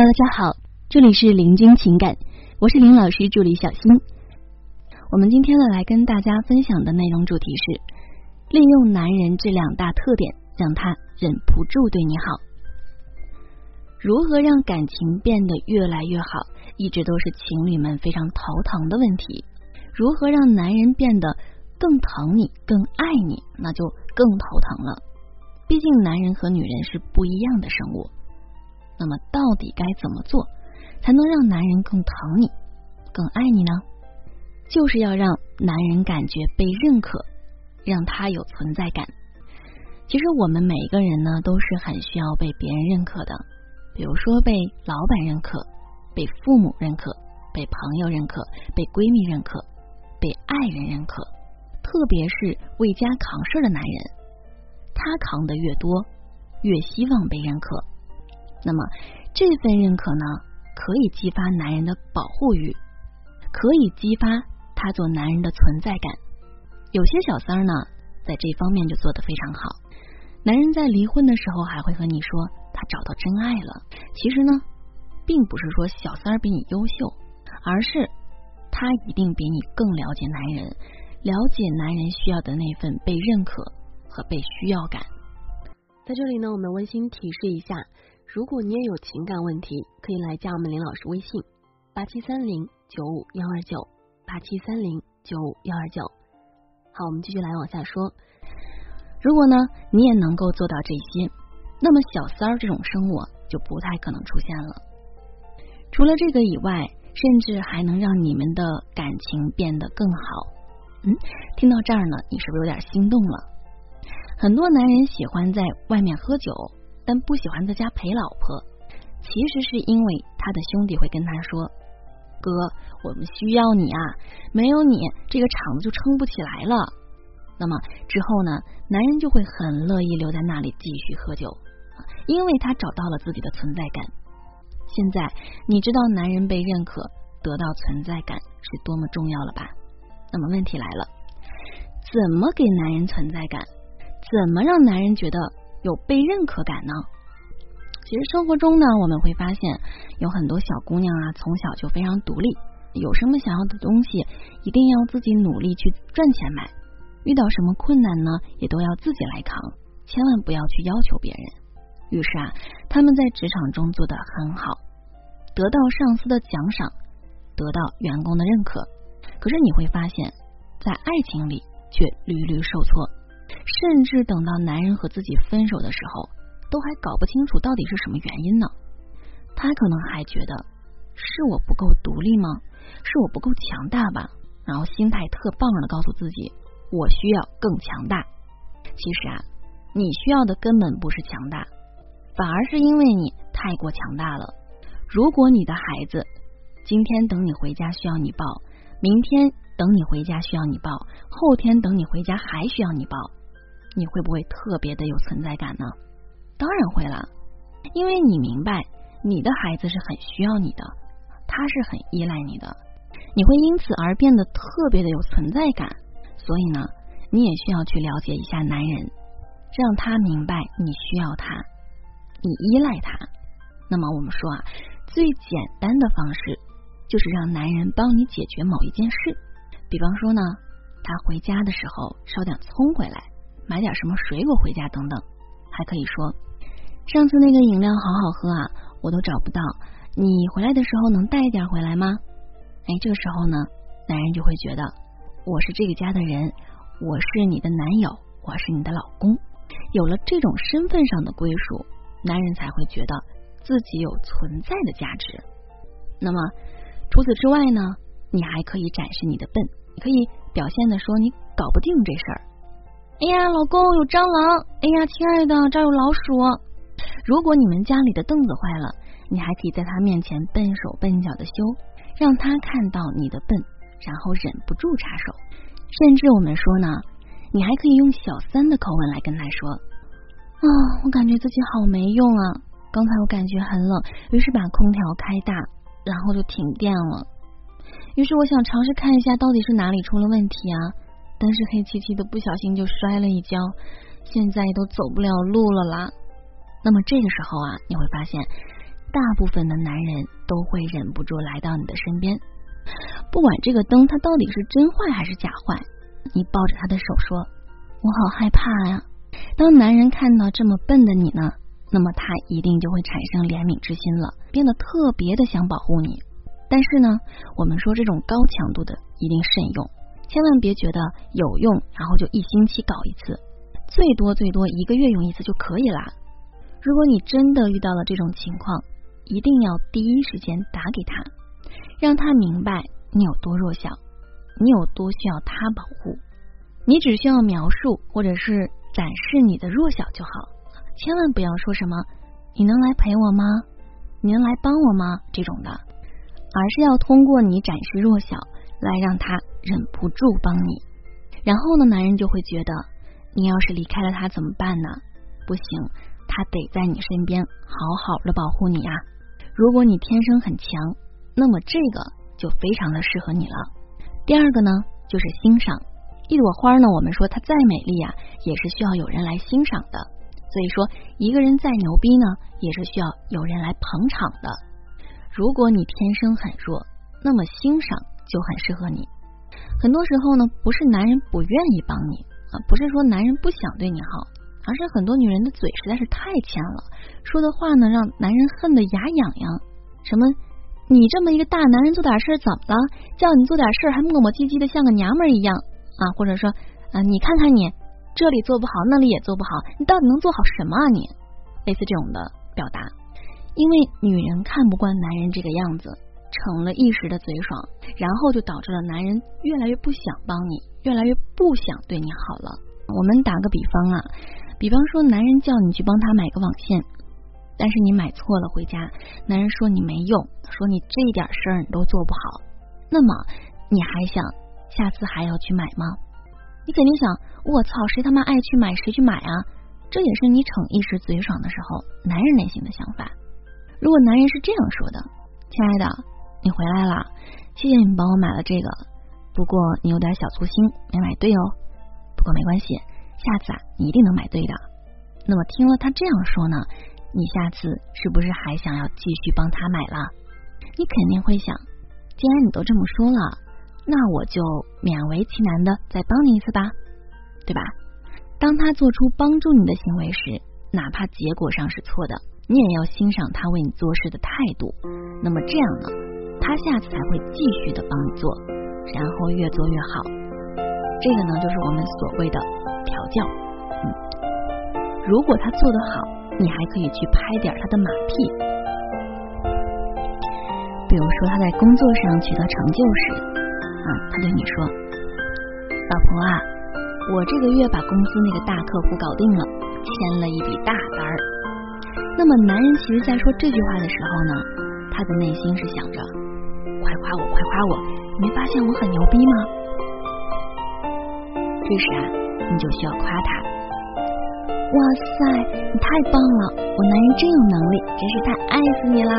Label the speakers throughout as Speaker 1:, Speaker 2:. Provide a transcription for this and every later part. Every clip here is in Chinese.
Speaker 1: 大家好，这里是林君情感，我是林老师助理小新。我们今天呢来跟大家分享的内容主题是利用男人这两大特点，让他忍不住对你好。如何让感情变得越来越好，一直都是情侣们非常头疼的问题。如何让男人变得更疼你、更爱你，那就更头疼了。毕竟男人和女人是不一样的生物。那么，到底该怎么做才能让男人更疼你、更爱你呢？就是要让男人感觉被认可，让他有存在感。其实，我们每一个人呢，都是很需要被别人认可的。比如说，被老板认可，被父母认可，被朋友认可，被闺蜜认可，被爱人认可。特别是为家扛事的男人，他扛的越多，越希望被认可。那么这份认可呢，可以激发男人的保护欲，可以激发他做男人的存在感。有些小三儿呢，在这方面就做得非常好。男人在离婚的时候还会和你说他找到真爱了。其实呢，并不是说小三儿比你优秀，而是他一定比你更了解男人，了解男人需要的那份被认可和被需要感。
Speaker 2: 在这里呢，我们温馨提示一下。如果你也有情感问题，可以来加我们林老师微信八七三零九五幺二九八七三零九五幺二九。好，我们继续来往下说。
Speaker 1: 如果呢，你也能够做到这些，那么小三儿这种生物就不太可能出现了。除了这个以外，甚至还能让你们的感情变得更好。嗯，听到这儿呢，你是不是有点心动了？很多男人喜欢在外面喝酒。但不喜欢在家陪老婆，其实是因为他的兄弟会跟他说：“哥，我们需要你啊，没有你，这个场子就撑不起来了。”那么之后呢，男人就会很乐意留在那里继续喝酒，因为他找到了自己的存在感。现在你知道男人被认可、得到存在感是多么重要了吧？那么问题来了，怎么给男人存在感？怎么让男人觉得？有被认可感呢？其实生活中呢，我们会发现有很多小姑娘啊，从小就非常独立，有什么想要的东西，一定要自己努力去赚钱买。遇到什么困难呢，也都要自己来扛，千万不要去要求别人。于是啊，他们在职场中做得很好，得到上司的奖赏，得到员工的认可。可是你会发现，在爱情里却屡屡受挫。甚至等到男人和自己分手的时候，都还搞不清楚到底是什么原因呢？他可能还觉得是我不够独立吗？是我不够强大吧？然后心态特棒的告诉自己，我需要更强大。其实啊，你需要的根本不是强大，反而是因为你太过强大了。如果你的孩子今天等你回家需要你抱，明天等你回家需要你抱，后天等你回家还需要你抱。你会不会特别的有存在感呢？当然会了，因为你明白你的孩子是很需要你的，他是很依赖你的，你会因此而变得特别的有存在感。所以呢，你也需要去了解一下男人，让他明白你需要他，你依赖他。那么我们说啊，最简单的方式就是让男人帮你解决某一件事，比方说呢，他回家的时候捎点葱回来。买点什么水果回家等等，还可以说上次那个饮料好好喝啊，我都找不到，你回来的时候能带一点回来吗？哎，这个时候呢，男人就会觉得我是这个家的人，我是你的男友，我是你的老公，有了这种身份上的归属，男人才会觉得自己有存在的价值。那么除此之外呢，你还可以展示你的笨，你可以表现的说你搞不定这事儿。哎呀，老公有蟑螂！哎呀，亲爱的，这儿有老鼠。如果你们家里的凳子坏了，你还可以在他面前笨手笨脚的修，让他看到你的笨，然后忍不住插手。甚至我们说呢，你还可以用小三的口吻来跟他说：“啊，我感觉自己好没用啊！刚才我感觉很冷，于是把空调开大，然后就停电了。于是我想尝试看一下到底是哪里出了问题啊。”但是黑漆漆的，不小心就摔了一跤，现在都走不了路了啦。那么这个时候啊，你会发现大部分的男人都会忍不住来到你的身边，不管这个灯它到底是真坏还是假坏，你抱着他的手说：“我好害怕呀。”当男人看到这么笨的你呢，那么他一定就会产生怜悯之心了，变得特别的想保护你。但是呢，我们说这种高强度的一定慎用，千万别觉得有用，然后就一星期搞一次，最多最多一个月用一次就可以啦。如果你真的遇到了这种情况，一定要第一时间打给他，让他明白你有多弱小，你有多需要他保护。你只需要描述或者是。展示你的弱小就好，千万不要说什么“你能来陪我吗？你能来帮我吗？”这种的，而是要通过你展示弱小来让他忍不住帮你。然后呢，男人就会觉得你要是离开了他怎么办呢？不行，他得在你身边好好的保护你啊。如果你天生很强，那么这个就非常的适合你了。第二个呢，就是欣赏。一朵花呢，我们说它再美丽呀，也是需要有人来欣赏的。所以说，一个人再牛逼呢，也是需要有人来捧场的。如果你天生很弱，那么欣赏就很适合你。很多时候呢，不是男人不愿意帮你啊，不是说男人不想对你好，而是很多女人的嘴实在是太欠了，说的话呢让男人恨得牙痒痒。什么，你这么一个大男人做点事怎么了？叫你做点事还磨磨唧唧的像个娘们儿一样。啊，或者说，啊，你看看你这里做不好，那里也做不好，你到底能做好什么啊？你类似这种的表达，因为女人看不惯男人这个样子，逞了一时的嘴爽，然后就导致了男人越来越不想帮你，越来越不想对你好了。我们打个比方啊，比方说，男人叫你去帮他买个网线，但是你买错了，回家男人说你没用，说你这点事儿你都做不好，那么你还想？下次还要去买吗？你肯定想，我操，谁他妈爱去买谁去买啊！这也是你逞一时嘴爽的时候，男人内心的想法。如果男人是这样说的：“亲爱的，你回来了，谢谢你帮我买了这个，不过你有点小粗心，没买对哦。不过没关系，下次啊，你一定能买对的。”那么听了他这样说呢，你下次是不是还想要继续帮他买了？你肯定会想，既然你都这么说了。那我就勉为其难的再帮你一次吧，对吧？当他做出帮助你的行为时，哪怕结果上是错的，你也要欣赏他为你做事的态度。那么这样呢，他下次才会继续的帮你做，然后越做越好。这个呢，就是我们所谓的调教。嗯，如果他做得好，你还可以去拍点他的马屁，比如说他在工作上取得成就时。啊，他对你说：“老婆啊，我这个月把公司那个大客户搞定了，签了一笔大单儿。”那么，男人其实在说这句话的时候呢，他的内心是想着：“夸我，快夸我！你没发现我很牛逼吗？”这时啊，你就需要夸他：“哇塞，你太棒了！我男人真有能力，真是太爱死你啦！”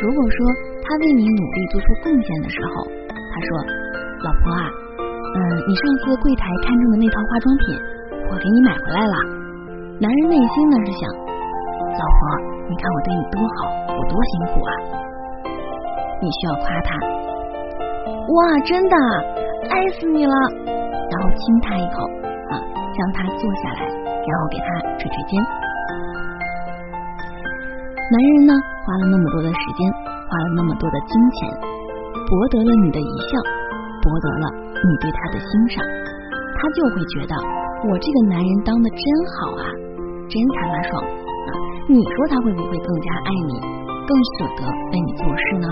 Speaker 1: 如果说。他为你努力做出贡献的时候，他说：“老婆啊，嗯，你上次柜台看中的那套化妆品，我给你买回来了。”男人内心呢是想：“老婆，你看我对你多好，我多辛苦啊！”你需要夸他：“哇，真的，爱死你了！”然后亲他一口啊，将他坐下来，然后给他捶捶肩。男人呢，花了那么多的时间。花了那么多的金钱，博得了你的一笑，博得了你对他的欣赏，他就会觉得我这个男人当的真好啊，真他妈爽啊！你说他会不会更加爱你，更舍得为你做事呢？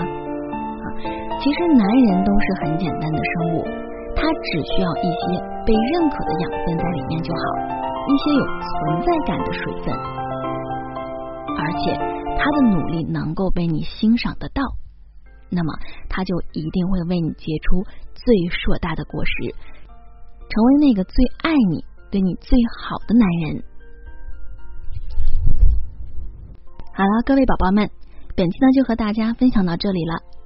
Speaker 1: 其实男人都是很简单的生物，他只需要一些被认可的养分在里面就好，一些有存在感的水分，而且。他的努力能够被你欣赏得到，那么他就一定会为你结出最硕大的果实，成为那个最爱你、对你最好的男人。好了，各位宝宝们，本期呢就和大家分享到这里了。